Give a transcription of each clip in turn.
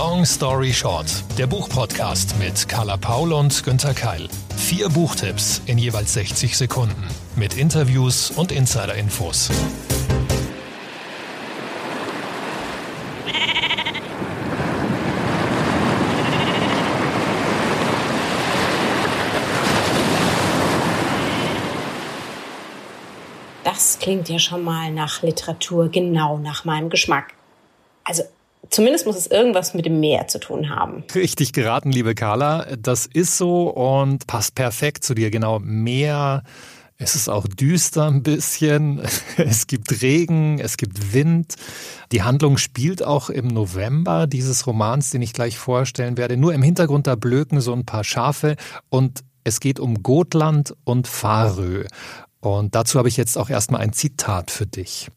Long Story Short, der Buchpodcast mit Carla Paul und Günther Keil. Vier Buchtipps in jeweils 60 Sekunden mit Interviews und Insider-Infos. Das klingt ja schon mal nach Literatur, genau nach meinem Geschmack. Also Zumindest muss es irgendwas mit dem Meer zu tun haben. Richtig geraten, liebe Carla. Das ist so und passt perfekt zu dir. Genau, Meer. Es ist auch düster ein bisschen. Es gibt Regen, es gibt Wind. Die Handlung spielt auch im November dieses Romans, den ich gleich vorstellen werde. Nur im Hintergrund da blöken so ein paar Schafe und es geht um Gotland und Farö. Und dazu habe ich jetzt auch erstmal ein Zitat für dich.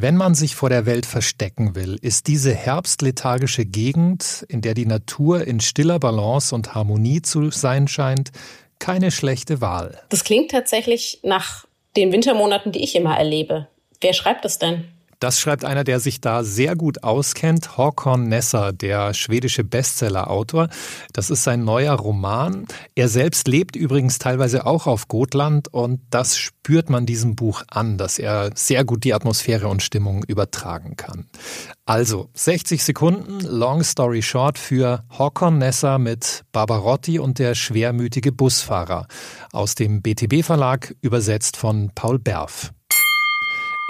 Wenn man sich vor der Welt verstecken will, ist diese herbstlethargische Gegend, in der die Natur in stiller Balance und Harmonie zu sein scheint, keine schlechte Wahl. Das klingt tatsächlich nach den Wintermonaten, die ich immer erlebe. Wer schreibt das denn? Das schreibt einer, der sich da sehr gut auskennt, Håkon Nesser, der schwedische Bestsellerautor. Das ist sein neuer Roman. Er selbst lebt übrigens teilweise auch auf Gotland und das spürt man diesem Buch an, dass er sehr gut die Atmosphäre und Stimmung übertragen kann. Also 60 Sekunden, Long Story Short für Håkon Nesser mit Barbarotti und der schwermütige Busfahrer aus dem BTB Verlag, übersetzt von Paul Berf.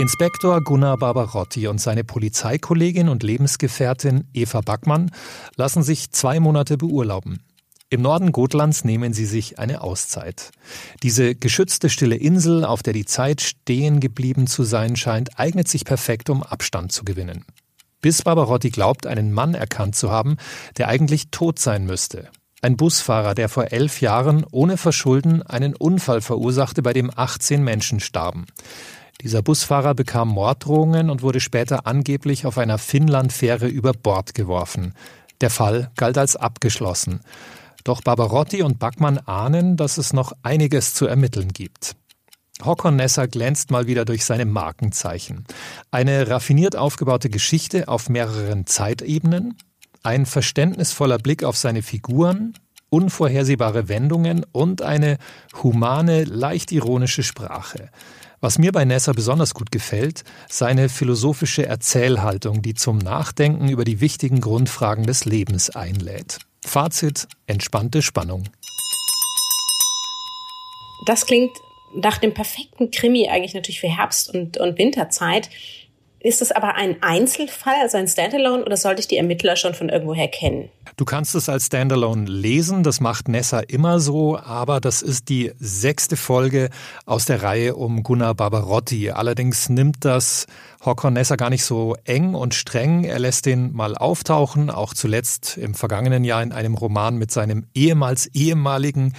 Inspektor Gunnar Barbarotti und seine Polizeikollegin und Lebensgefährtin Eva Backmann lassen sich zwei Monate beurlauben. Im Norden Gotlands nehmen sie sich eine Auszeit. Diese geschützte stille Insel, auf der die Zeit stehen geblieben zu sein scheint, eignet sich perfekt, um Abstand zu gewinnen. Bis Barbarotti glaubt, einen Mann erkannt zu haben, der eigentlich tot sein müsste. Ein Busfahrer, der vor elf Jahren ohne Verschulden einen Unfall verursachte, bei dem 18 Menschen starben. Dieser Busfahrer bekam Morddrohungen und wurde später angeblich auf einer Finnland-Fähre über Bord geworfen. Der Fall galt als abgeschlossen. Doch Barbarotti und Backmann ahnen, dass es noch einiges zu ermitteln gibt. Håkon Nesser glänzt mal wieder durch seine Markenzeichen. Eine raffiniert aufgebaute Geschichte auf mehreren Zeitebenen, ein verständnisvoller Blick auf seine Figuren, unvorhersehbare Wendungen und eine humane, leicht ironische Sprache. Was mir bei Nessa besonders gut gefällt, seine philosophische Erzählhaltung, die zum Nachdenken über die wichtigen Grundfragen des Lebens einlädt. Fazit, entspannte Spannung. Das klingt nach dem perfekten Krimi eigentlich natürlich für Herbst- und, und Winterzeit. Ist es aber ein Einzelfall, also ein Standalone, oder sollte ich die Ermittler schon von irgendwoher kennen? Du kannst es als Standalone lesen, das macht Nessa immer so, aber das ist die sechste Folge aus der Reihe um Gunnar Barbarotti. Allerdings nimmt das Håkon Nessa gar nicht so eng und streng. Er lässt den mal auftauchen, auch zuletzt im vergangenen Jahr in einem Roman mit seinem ehemals ehemaligen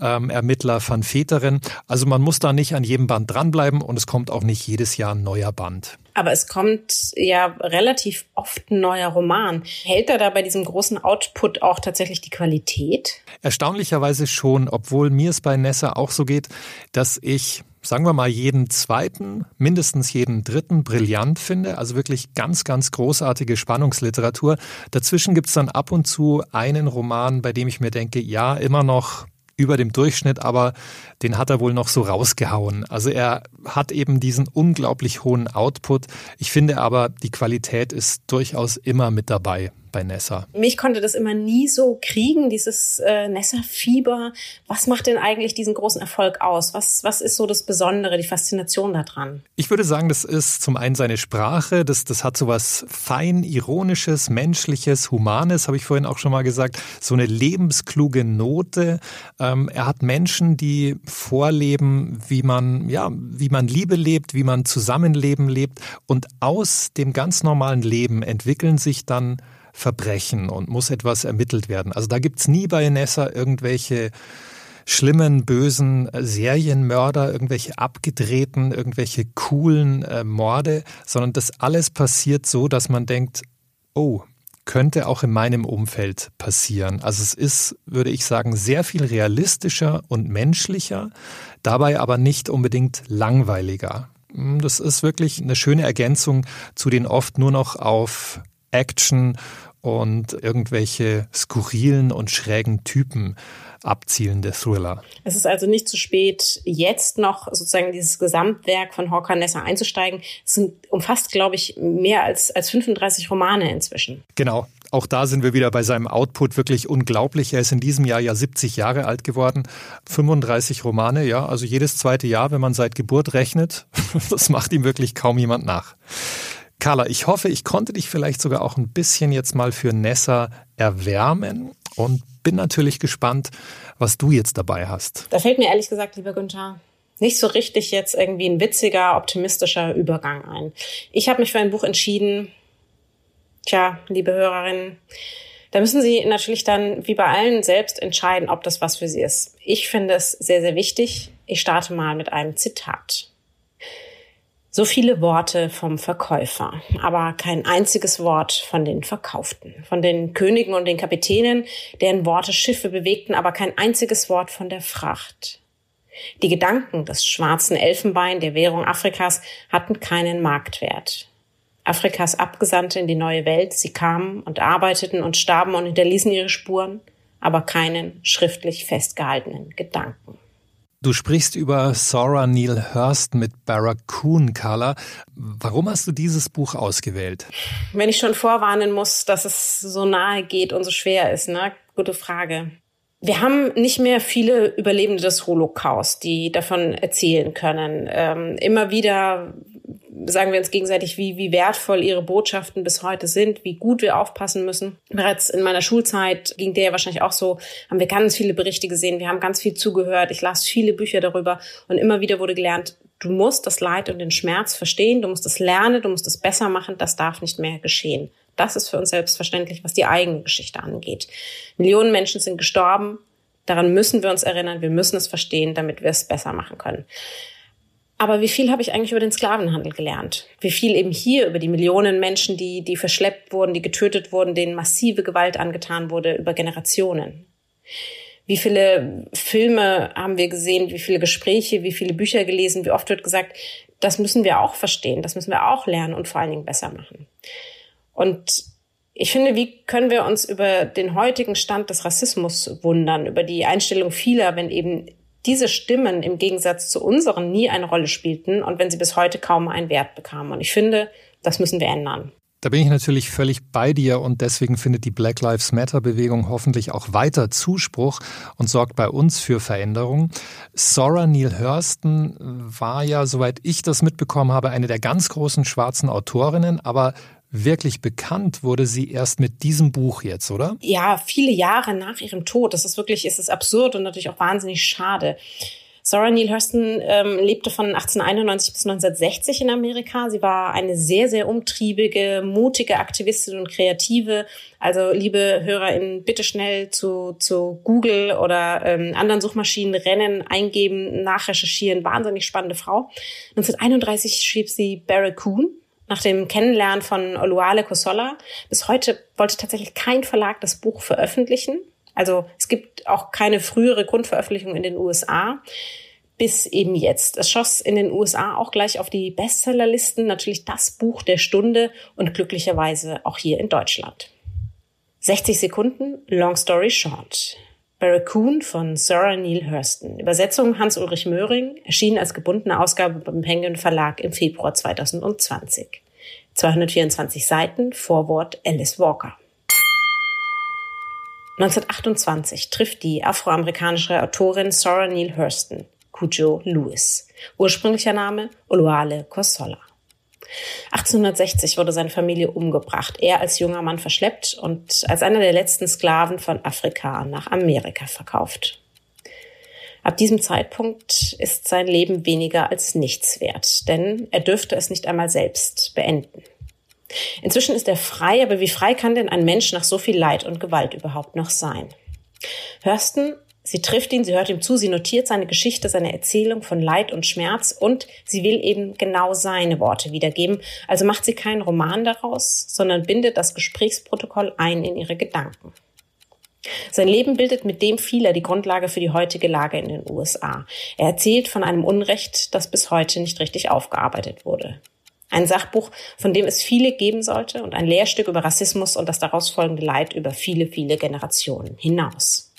ähm, Ermittler Van Veteren. Also man muss da nicht an jedem Band dranbleiben und es kommt auch nicht jedes Jahr ein neuer Band. Aber es kommt ja relativ oft ein neuer Roman. Hält er da bei diesem großen Output auch tatsächlich die Qualität? Erstaunlicherweise schon, obwohl mir es bei Nessa auch so geht, dass ich sagen wir mal, jeden zweiten, mindestens jeden dritten brillant finde. Also wirklich ganz, ganz großartige Spannungsliteratur. Dazwischen gibt's dann ab und zu einen Roman, bei dem ich mir denke, ja, immer noch über dem Durchschnitt, aber den hat er wohl noch so rausgehauen. Also er hat eben diesen unglaublich hohen Output. Ich finde aber, die Qualität ist durchaus immer mit dabei bei Nessa? Mich konnte das immer nie so kriegen, dieses äh, Nessa-Fieber. Was macht denn eigentlich diesen großen Erfolg aus? Was, was ist so das Besondere, die Faszination daran? Ich würde sagen, das ist zum einen seine Sprache, das, das hat so was fein ironisches, menschliches, humanes, habe ich vorhin auch schon mal gesagt, so eine lebenskluge Note. Ähm, er hat Menschen, die vorleben, wie man, ja, wie man Liebe lebt, wie man Zusammenleben lebt und aus dem ganz normalen Leben entwickeln sich dann Verbrechen und muss etwas ermittelt werden. Also da gibt's nie bei Nessa irgendwelche schlimmen, bösen Serienmörder, irgendwelche abgedrehten, irgendwelche coolen äh, Morde, sondern das alles passiert so, dass man denkt, oh, könnte auch in meinem Umfeld passieren. Also es ist, würde ich sagen, sehr viel realistischer und menschlicher, dabei aber nicht unbedingt langweiliger. Das ist wirklich eine schöne Ergänzung zu den oft nur noch auf Action und irgendwelche skurrilen und schrägen Typen abzielende Thriller. Es ist also nicht zu spät, jetzt noch sozusagen dieses Gesamtwerk von Hawker Nessa einzusteigen. Es sind, umfasst, glaube ich, mehr als, als 35 Romane inzwischen. Genau. Auch da sind wir wieder bei seinem Output wirklich unglaublich. Er ist in diesem Jahr ja 70 Jahre alt geworden. 35 Romane, ja, also jedes zweite Jahr, wenn man seit Geburt rechnet. Das macht ihm wirklich kaum jemand nach. Carla, ich hoffe, ich konnte dich vielleicht sogar auch ein bisschen jetzt mal für Nessa erwärmen und bin natürlich gespannt, was du jetzt dabei hast. Da fällt mir ehrlich gesagt, lieber Günther, nicht so richtig jetzt irgendwie ein witziger, optimistischer Übergang ein. Ich habe mich für ein Buch entschieden. Tja, liebe Hörerinnen, da müssen Sie natürlich dann wie bei allen selbst entscheiden, ob das was für Sie ist. Ich finde es sehr, sehr wichtig. Ich starte mal mit einem Zitat. So viele Worte vom Verkäufer, aber kein einziges Wort von den Verkauften, von den Königen und den Kapitänen, deren Worte Schiffe bewegten, aber kein einziges Wort von der Fracht. Die Gedanken des schwarzen Elfenbein der Währung Afrikas hatten keinen Marktwert. Afrikas Abgesandte in die neue Welt, sie kamen und arbeiteten und starben und hinterließen ihre Spuren, aber keinen schriftlich festgehaltenen Gedanken. Du sprichst über Sora Neil Hurst mit Barracoon Color. Warum hast du dieses Buch ausgewählt? Wenn ich schon vorwarnen muss, dass es so nahe geht und so schwer ist, ne? Gute Frage. Wir haben nicht mehr viele Überlebende des Holocaust, die davon erzählen können. Ähm, immer wieder sagen wir uns gegenseitig, wie, wie wertvoll ihre Botschaften bis heute sind, wie gut wir aufpassen müssen. Bereits in meiner Schulzeit ging der wahrscheinlich auch so, haben wir ganz viele Berichte gesehen, wir haben ganz viel zugehört, ich las viele Bücher darüber und immer wieder wurde gelernt, du musst das Leid und den Schmerz verstehen, du musst es lernen, du musst es besser machen, das darf nicht mehr geschehen. Das ist für uns selbstverständlich, was die eigene Geschichte angeht. Millionen Menschen sind gestorben, daran müssen wir uns erinnern, wir müssen es verstehen, damit wir es besser machen können. Aber wie viel habe ich eigentlich über den Sklavenhandel gelernt? Wie viel eben hier über die Millionen Menschen, die, die verschleppt wurden, die getötet wurden, denen massive Gewalt angetan wurde über Generationen? Wie viele Filme haben wir gesehen? Wie viele Gespräche? Wie viele Bücher gelesen? Wie oft wird gesagt, das müssen wir auch verstehen, das müssen wir auch lernen und vor allen Dingen besser machen. Und ich finde, wie können wir uns über den heutigen Stand des Rassismus wundern, über die Einstellung vieler, wenn eben diese Stimmen im Gegensatz zu unseren nie eine Rolle spielten und wenn sie bis heute kaum einen Wert bekamen. Und ich finde, das müssen wir ändern. Da bin ich natürlich völlig bei dir und deswegen findet die Black Lives Matter Bewegung hoffentlich auch weiter Zuspruch und sorgt bei uns für Veränderung. Sora Neil Hurston war ja, soweit ich das mitbekommen habe, eine der ganz großen schwarzen Autorinnen, aber wirklich bekannt wurde sie erst mit diesem Buch jetzt, oder? Ja, viele Jahre nach ihrem Tod. Das ist wirklich, ist es absurd und natürlich auch wahnsinnig schade. Zora Neale Hurston ähm, lebte von 1891 bis 1960 in Amerika. Sie war eine sehr, sehr umtriebige, mutige Aktivistin und Kreative. Also, liebe HörerInnen, bitte schnell zu, zu Google oder ähm, anderen Suchmaschinen rennen, eingeben, nachrecherchieren. Wahnsinnig spannende Frau. 1931 schrieb sie Barracoon nach dem Kennenlernen von Oluale Kosola. Bis heute wollte tatsächlich kein Verlag das Buch veröffentlichen. Also es gibt auch keine frühere Grundveröffentlichung in den USA. Bis eben jetzt. Es schoss in den USA auch gleich auf die Bestsellerlisten, natürlich das Buch der Stunde und glücklicherweise auch hier in Deutschland. 60 Sekunden, Long Story Short. Barracoon von Sarah Neil Hurston. Übersetzung Hans-Ulrich Möhring, erschien als gebundene Ausgabe beim Penguin Verlag im Februar 2020. 224 Seiten, Vorwort Alice Walker. 1928 trifft die afroamerikanische Autorin Sarah Neil Hurston Cujo Lewis. Ursprünglicher Name Oluale Kosola. 1860 wurde seine Familie umgebracht, er als junger Mann verschleppt und als einer der letzten Sklaven von Afrika nach Amerika verkauft. Ab diesem Zeitpunkt ist sein Leben weniger als nichts wert, denn er dürfte es nicht einmal selbst beenden. Inzwischen ist er frei, aber wie frei kann denn ein Mensch nach so viel Leid und Gewalt überhaupt noch sein? Hurston Sie trifft ihn, sie hört ihm zu, sie notiert seine Geschichte, seine Erzählung von Leid und Schmerz und sie will eben genau seine Worte wiedergeben. Also macht sie keinen Roman daraus, sondern bindet das Gesprächsprotokoll ein in ihre Gedanken. Sein Leben bildet mit dem vieler die Grundlage für die heutige Lage in den USA. Er erzählt von einem Unrecht, das bis heute nicht richtig aufgearbeitet wurde. Ein Sachbuch, von dem es viele geben sollte und ein Lehrstück über Rassismus und das daraus folgende Leid über viele, viele Generationen hinaus.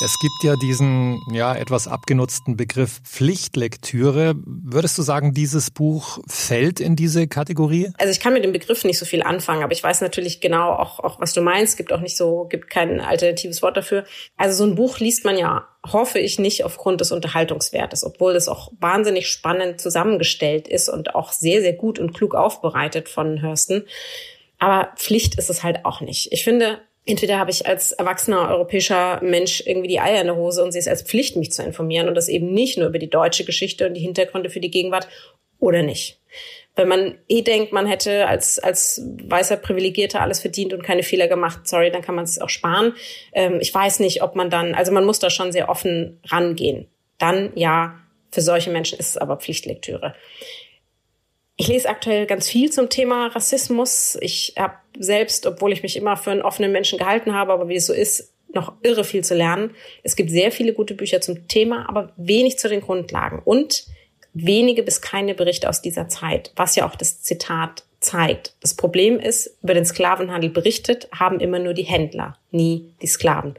Es gibt ja diesen ja etwas abgenutzten Begriff Pflichtlektüre. Würdest du sagen, dieses Buch fällt in diese Kategorie? Also ich kann mit dem Begriff nicht so viel anfangen, aber ich weiß natürlich genau auch, auch was du meinst. Gibt auch nicht so, gibt kein alternatives Wort dafür. Also so ein Buch liest man ja, hoffe ich nicht aufgrund des Unterhaltungswertes, obwohl es auch wahnsinnig spannend zusammengestellt ist und auch sehr, sehr gut und klug aufbereitet von Hörsten. Aber Pflicht ist es halt auch nicht. Ich finde, entweder habe ich als erwachsener europäischer Mensch irgendwie die Eier in der Hose und sehe es als Pflicht, mich zu informieren und das eben nicht nur über die deutsche Geschichte und die Hintergründe für die Gegenwart oder nicht. Wenn man eh denkt, man hätte als, als weißer Privilegierter alles verdient und keine Fehler gemacht, sorry, dann kann man es auch sparen. Ähm, ich weiß nicht, ob man dann, also man muss da schon sehr offen rangehen. Dann ja, für solche Menschen ist es aber Pflichtlektüre. Ich lese aktuell ganz viel zum Thema Rassismus. Ich habe selbst, obwohl ich mich immer für einen offenen Menschen gehalten habe, aber wie es so ist, noch irre viel zu lernen. Es gibt sehr viele gute Bücher zum Thema, aber wenig zu den Grundlagen und wenige bis keine Berichte aus dieser Zeit, was ja auch das Zitat zeigt. Das Problem ist, über den Sklavenhandel berichtet haben immer nur die Händler, nie die Sklaven.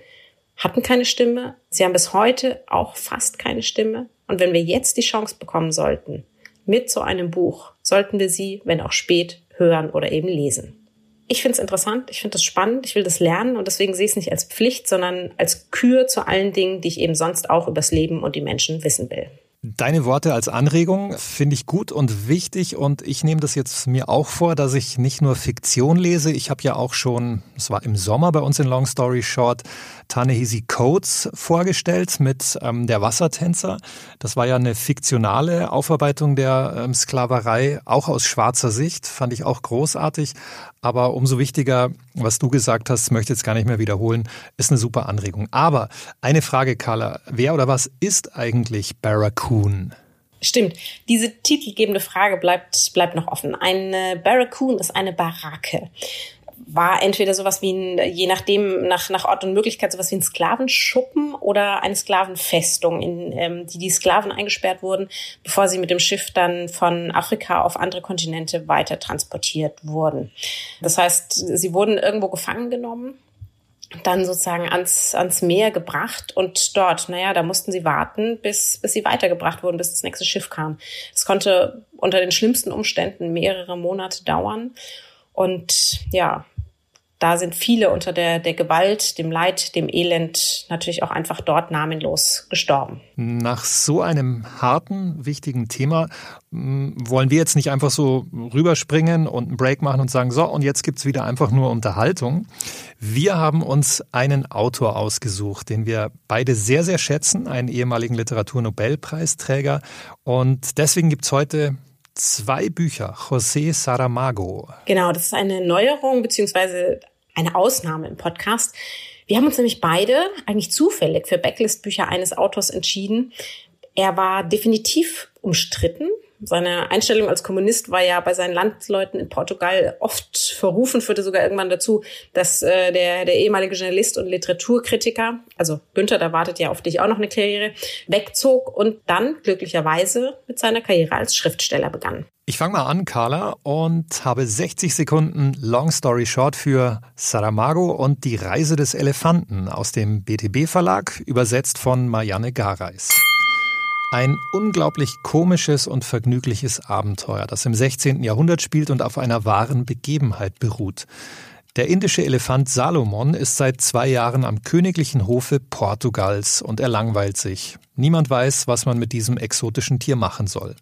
Hatten keine Stimme, sie haben bis heute auch fast keine Stimme. Und wenn wir jetzt die Chance bekommen sollten, mit so einem Buch, sollten wir sie, wenn auch spät, hören oder eben lesen ich finde es interessant, ich finde es spannend, ich will das lernen und deswegen sehe ich es nicht als Pflicht, sondern als Kür zu allen Dingen, die ich eben sonst auch übers Leben und die Menschen wissen will. Deine Worte als Anregung finde ich gut und wichtig und ich nehme das jetzt mir auch vor, dass ich nicht nur Fiktion lese. Ich habe ja auch schon, es war im Sommer bei uns in Long Story Short, Tanehisi Coates vorgestellt mit ähm, der Wassertänzer. Das war ja eine fiktionale Aufarbeitung der ähm, Sklaverei, auch aus schwarzer Sicht, fand ich auch großartig. Aber umso wichtiger, was du gesagt hast, möchte ich jetzt gar nicht mehr wiederholen, ist eine super Anregung. Aber eine Frage, Carla, wer oder was ist eigentlich Barracoon? Stimmt. Diese titelgebende Frage bleibt, bleibt noch offen. Eine Barracoon ist eine Barake war entweder sowas wie ein, je nachdem, nach, nach Ort und Möglichkeit, sowas wie ein Sklavenschuppen oder eine Sklavenfestung, in ähm, die die Sklaven eingesperrt wurden, bevor sie mit dem Schiff dann von Afrika auf andere Kontinente weiter transportiert wurden. Das heißt, sie wurden irgendwo gefangen genommen dann sozusagen ans, ans Meer gebracht und dort, naja, da mussten sie warten, bis, bis sie weitergebracht wurden, bis das nächste Schiff kam. Es konnte unter den schlimmsten Umständen mehrere Monate dauern. Und ja, da sind viele unter der, der Gewalt, dem Leid, dem Elend natürlich auch einfach dort namenlos gestorben. Nach so einem harten, wichtigen Thema hm, wollen wir jetzt nicht einfach so rüberspringen und einen Break machen und sagen, so, und jetzt gibt's wieder einfach nur Unterhaltung. Wir haben uns einen Autor ausgesucht, den wir beide sehr, sehr schätzen, einen ehemaligen Literaturnobelpreisträger. Und deswegen gibt's heute zwei Bücher, José Saramago. Genau, das ist eine Neuerung beziehungsweise eine Ausnahme im Podcast. Wir haben uns nämlich beide eigentlich zufällig für Backlist-Bücher eines Autors entschieden. Er war definitiv umstritten. Seine Einstellung als Kommunist war ja bei seinen Landsleuten in Portugal oft verrufen, führte sogar irgendwann dazu, dass äh, der, der ehemalige Journalist und Literaturkritiker, also Günther, da wartet ja auf dich auch noch eine Karriere, wegzog und dann glücklicherweise mit seiner Karriere als Schriftsteller begann. Ich fange mal an, Carla, und habe 60 Sekunden Long Story Short für Saramago und die Reise des Elefanten aus dem BTB Verlag, übersetzt von Marianne Gareis. Ein unglaublich komisches und vergnügliches Abenteuer, das im 16. Jahrhundert spielt und auf einer wahren Begebenheit beruht. Der indische Elefant Salomon ist seit zwei Jahren am königlichen Hofe Portugals und er langweilt sich. Niemand weiß, was man mit diesem exotischen Tier machen soll.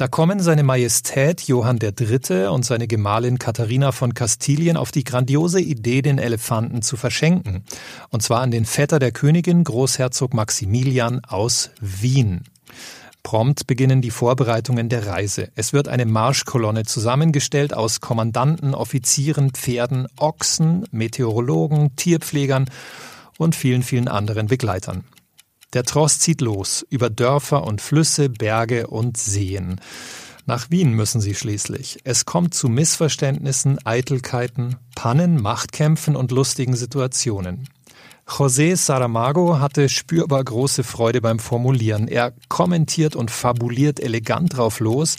Da kommen seine Majestät Johann III. und seine Gemahlin Katharina von Kastilien auf die grandiose Idee, den Elefanten zu verschenken. Und zwar an den Vetter der Königin, Großherzog Maximilian aus Wien. Prompt beginnen die Vorbereitungen der Reise. Es wird eine Marschkolonne zusammengestellt aus Kommandanten, Offizieren, Pferden, Ochsen, Meteorologen, Tierpflegern und vielen, vielen anderen Begleitern. Der Tross zieht los über Dörfer und Flüsse, Berge und Seen. Nach Wien müssen sie schließlich. Es kommt zu Missverständnissen, Eitelkeiten, Pannen, Machtkämpfen und lustigen Situationen. José Saramago hatte spürbar große Freude beim Formulieren. Er kommentiert und fabuliert elegant drauf los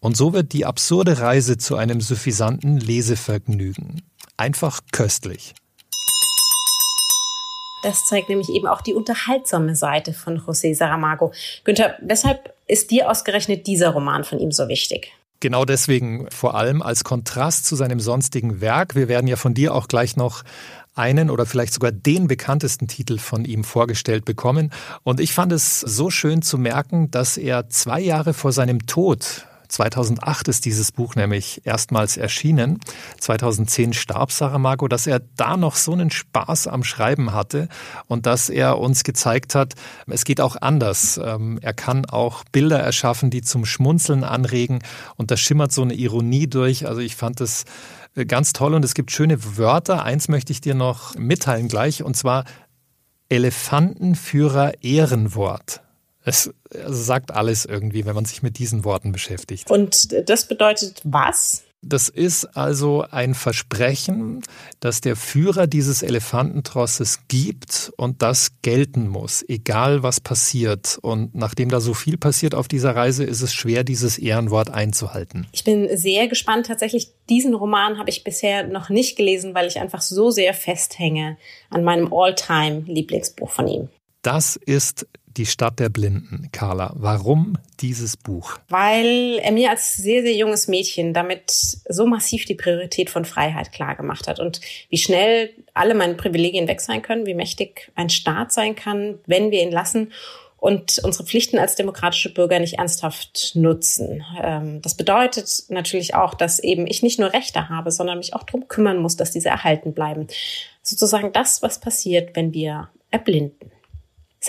Und so wird die absurde Reise zu einem suffisanten Lesevergnügen. Einfach köstlich. Das zeigt nämlich eben auch die unterhaltsame Seite von José Saramago. Günther, weshalb ist dir ausgerechnet dieser Roman von ihm so wichtig? Genau deswegen vor allem als Kontrast zu seinem sonstigen Werk. Wir werden ja von dir auch gleich noch einen oder vielleicht sogar den bekanntesten Titel von ihm vorgestellt bekommen. Und ich fand es so schön zu merken, dass er zwei Jahre vor seinem Tod 2008 ist dieses Buch nämlich erstmals erschienen. 2010 starb Saramago, dass er da noch so einen Spaß am Schreiben hatte und dass er uns gezeigt hat, es geht auch anders. Ähm, er kann auch Bilder erschaffen, die zum Schmunzeln anregen und da schimmert so eine Ironie durch. Also ich fand es äh, ganz toll und es gibt schöne Wörter. Eins möchte ich dir noch mitteilen gleich und zwar Elefantenführer Ehrenwort. Es sagt alles irgendwie, wenn man sich mit diesen Worten beschäftigt. Und das bedeutet was? Das ist also ein Versprechen, das der Führer dieses Elefantentrosses gibt und das gelten muss, egal was passiert. Und nachdem da so viel passiert auf dieser Reise, ist es schwer, dieses Ehrenwort einzuhalten. Ich bin sehr gespannt. Tatsächlich, diesen Roman habe ich bisher noch nicht gelesen, weil ich einfach so sehr festhänge an meinem All-Time-Lieblingsbuch von ihm. Das ist die Stadt der Blinden, Carla. Warum dieses Buch? Weil er mir als sehr, sehr junges Mädchen damit so massiv die Priorität von Freiheit klar gemacht hat und wie schnell alle meine Privilegien weg sein können, wie mächtig ein Staat sein kann, wenn wir ihn lassen und unsere Pflichten als demokratische Bürger nicht ernsthaft nutzen. Ähm, das bedeutet natürlich auch, dass eben ich nicht nur Rechte habe, sondern mich auch darum kümmern muss, dass diese erhalten bleiben. Sozusagen das, was passiert, wenn wir erblinden.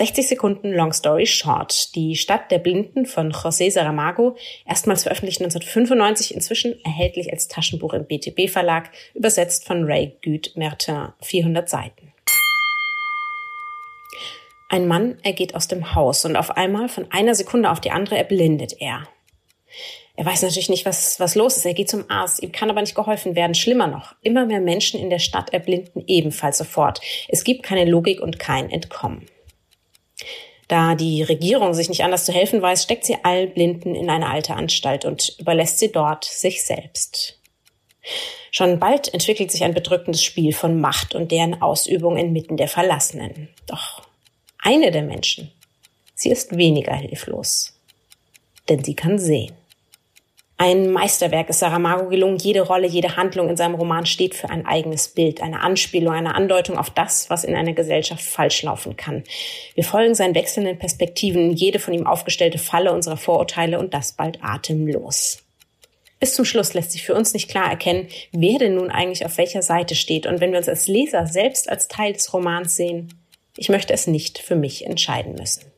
60 Sekunden Long Story Short. Die Stadt der Blinden von José Saramago, erstmals veröffentlicht 1995, inzwischen erhältlich als Taschenbuch im BTB Verlag, übersetzt von Ray Güt Mertin, 400 Seiten. Ein Mann, er geht aus dem Haus und auf einmal von einer Sekunde auf die andere erblindet er. Er weiß natürlich nicht, was, was los ist. Er geht zum Arzt. Ihm kann aber nicht geholfen werden. Schlimmer noch. Immer mehr Menschen in der Stadt erblinden ebenfalls sofort. Es gibt keine Logik und kein Entkommen. Da die Regierung sich nicht anders zu helfen weiß, steckt sie all Blinden in eine alte Anstalt und überlässt sie dort sich selbst. Schon bald entwickelt sich ein bedrückendes Spiel von Macht und deren Ausübung inmitten der Verlassenen. Doch eine der Menschen, sie ist weniger hilflos, denn sie kann sehen. Ein Meisterwerk ist Saramago gelungen. Jede Rolle, jede Handlung in seinem Roman steht für ein eigenes Bild, eine Anspielung, eine Andeutung auf das, was in einer Gesellschaft falsch laufen kann. Wir folgen seinen wechselnden Perspektiven, jede von ihm aufgestellte Falle unserer Vorurteile und das bald atemlos. Bis zum Schluss lässt sich für uns nicht klar erkennen, wer denn nun eigentlich auf welcher Seite steht. Und wenn wir uns als Leser selbst als Teil des Romans sehen, ich möchte es nicht für mich entscheiden müssen.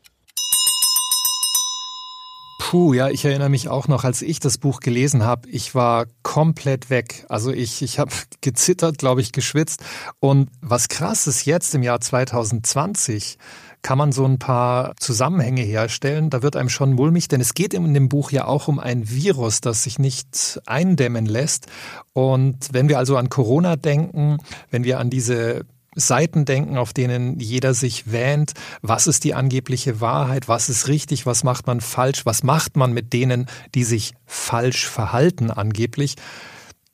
Puh, ja, ich erinnere mich auch noch, als ich das Buch gelesen habe, ich war komplett weg. Also ich, ich habe gezittert, glaube ich, geschwitzt. Und was krass ist jetzt im Jahr 2020, kann man so ein paar Zusammenhänge herstellen. Da wird einem schon mulmig, denn es geht in dem Buch ja auch um ein Virus, das sich nicht eindämmen lässt. Und wenn wir also an Corona denken, wenn wir an diese Seiten denken, auf denen jeder sich wähnt, was ist die angebliche Wahrheit, was ist richtig, was macht man falsch, was macht man mit denen, die sich falsch verhalten angeblich,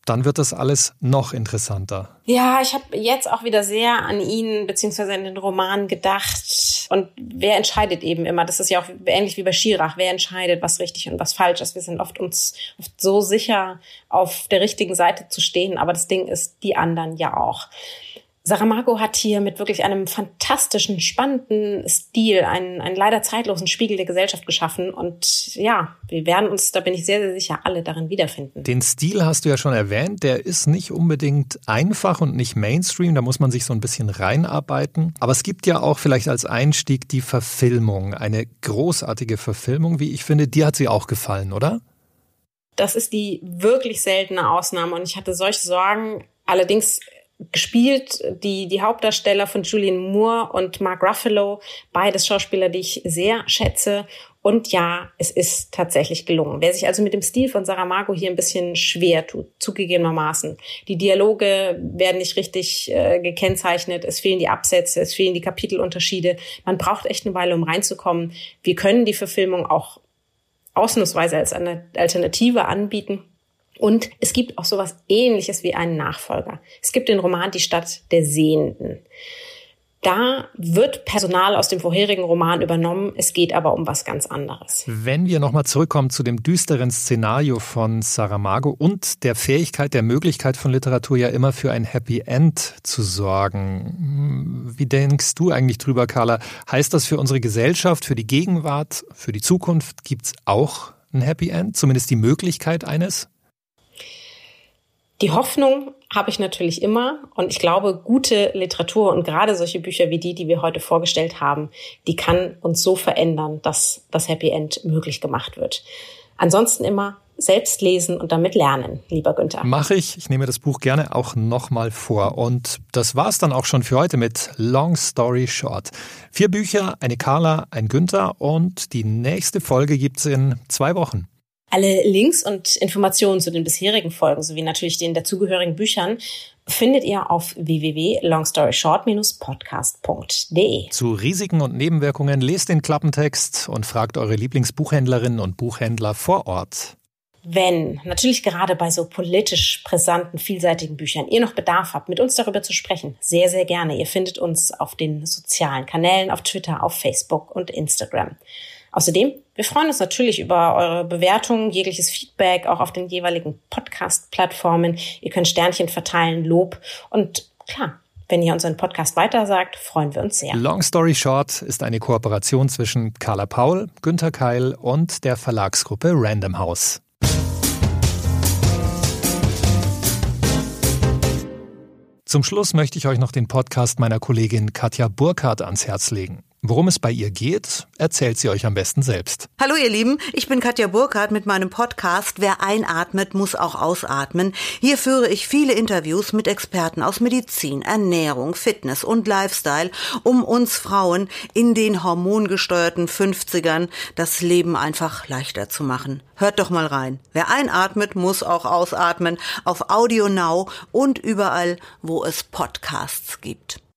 dann wird das alles noch interessanter. Ja, ich habe jetzt auch wieder sehr an ihn beziehungsweise an den Roman gedacht. Und wer entscheidet eben immer? Das ist ja auch ähnlich wie bei Schirach. Wer entscheidet, was richtig und was falsch ist? Wir sind oft uns oft so sicher, auf der richtigen Seite zu stehen, aber das Ding ist die anderen ja auch. Saramago hat hier mit wirklich einem fantastischen, spannenden Stil einen, einen leider zeitlosen Spiegel der Gesellschaft geschaffen. Und ja, wir werden uns, da bin ich sehr, sehr sicher, alle darin wiederfinden. Den Stil hast du ja schon erwähnt. Der ist nicht unbedingt einfach und nicht Mainstream. Da muss man sich so ein bisschen reinarbeiten. Aber es gibt ja auch vielleicht als Einstieg die Verfilmung. Eine großartige Verfilmung, wie ich finde. Die hat sie auch gefallen, oder? Das ist die wirklich seltene Ausnahme. Und ich hatte solche Sorgen. Allerdings gespielt, die, die Hauptdarsteller von Julian Moore und Mark Ruffalo, beides Schauspieler, die ich sehr schätze. Und ja, es ist tatsächlich gelungen. Wer sich also mit dem Stil von Saramago hier ein bisschen schwer tut, zugegebenermaßen. Die Dialoge werden nicht richtig äh, gekennzeichnet, es fehlen die Absätze, es fehlen die Kapitelunterschiede. Man braucht echt eine Weile, um reinzukommen. Wir können die Verfilmung auch ausnahmsweise als eine Alternative anbieten. Und es gibt auch sowas ähnliches wie einen Nachfolger. Es gibt den Roman Die Stadt der Sehenden. Da wird Personal aus dem vorherigen Roman übernommen. Es geht aber um was ganz anderes. Wenn wir nochmal zurückkommen zu dem düsteren Szenario von Saramago und der Fähigkeit, der Möglichkeit von Literatur ja immer für ein Happy End zu sorgen. Wie denkst du eigentlich drüber, Carla? Heißt das für unsere Gesellschaft, für die Gegenwart, für die Zukunft gibt's auch ein Happy End? Zumindest die Möglichkeit eines? Die Hoffnung habe ich natürlich immer und ich glaube, gute Literatur und gerade solche Bücher wie die, die wir heute vorgestellt haben, die kann uns so verändern, dass das Happy End möglich gemacht wird. Ansonsten immer selbst lesen und damit lernen, lieber Günther. Mache ich. Ich nehme das Buch gerne auch nochmal vor. Und das war's dann auch schon für heute mit Long Story Short. Vier Bücher, eine Carla, ein Günther und die nächste Folge gibt's in zwei Wochen. Alle Links und Informationen zu den bisherigen Folgen sowie natürlich den dazugehörigen Büchern findet ihr auf www.longstoryshort-podcast.de. Zu Risiken und Nebenwirkungen lest den Klappentext und fragt eure Lieblingsbuchhändlerinnen und Buchhändler vor Ort. Wenn, natürlich gerade bei so politisch brisanten, vielseitigen Büchern, ihr noch Bedarf habt, mit uns darüber zu sprechen, sehr, sehr gerne. Ihr findet uns auf den sozialen Kanälen, auf Twitter, auf Facebook und Instagram. Außerdem, wir freuen uns natürlich über eure Bewertungen, jegliches Feedback, auch auf den jeweiligen Podcast-Plattformen. Ihr könnt Sternchen verteilen, Lob und klar, wenn ihr unseren Podcast weitersagt, freuen wir uns sehr. Long Story Short ist eine Kooperation zwischen Carla Paul, Günter Keil und der Verlagsgruppe Random House. Zum Schluss möchte ich euch noch den Podcast meiner Kollegin Katja Burkhardt ans Herz legen. Worum es bei ihr geht, erzählt sie euch am besten selbst. Hallo ihr Lieben, ich bin Katja Burkhardt mit meinem Podcast Wer einatmet, muss auch ausatmen. Hier führe ich viele Interviews mit Experten aus Medizin, Ernährung, Fitness und Lifestyle, um uns Frauen in den hormongesteuerten 50ern das Leben einfach leichter zu machen. Hört doch mal rein. Wer einatmet, muss auch ausatmen auf Audio Now und überall, wo es Podcasts gibt.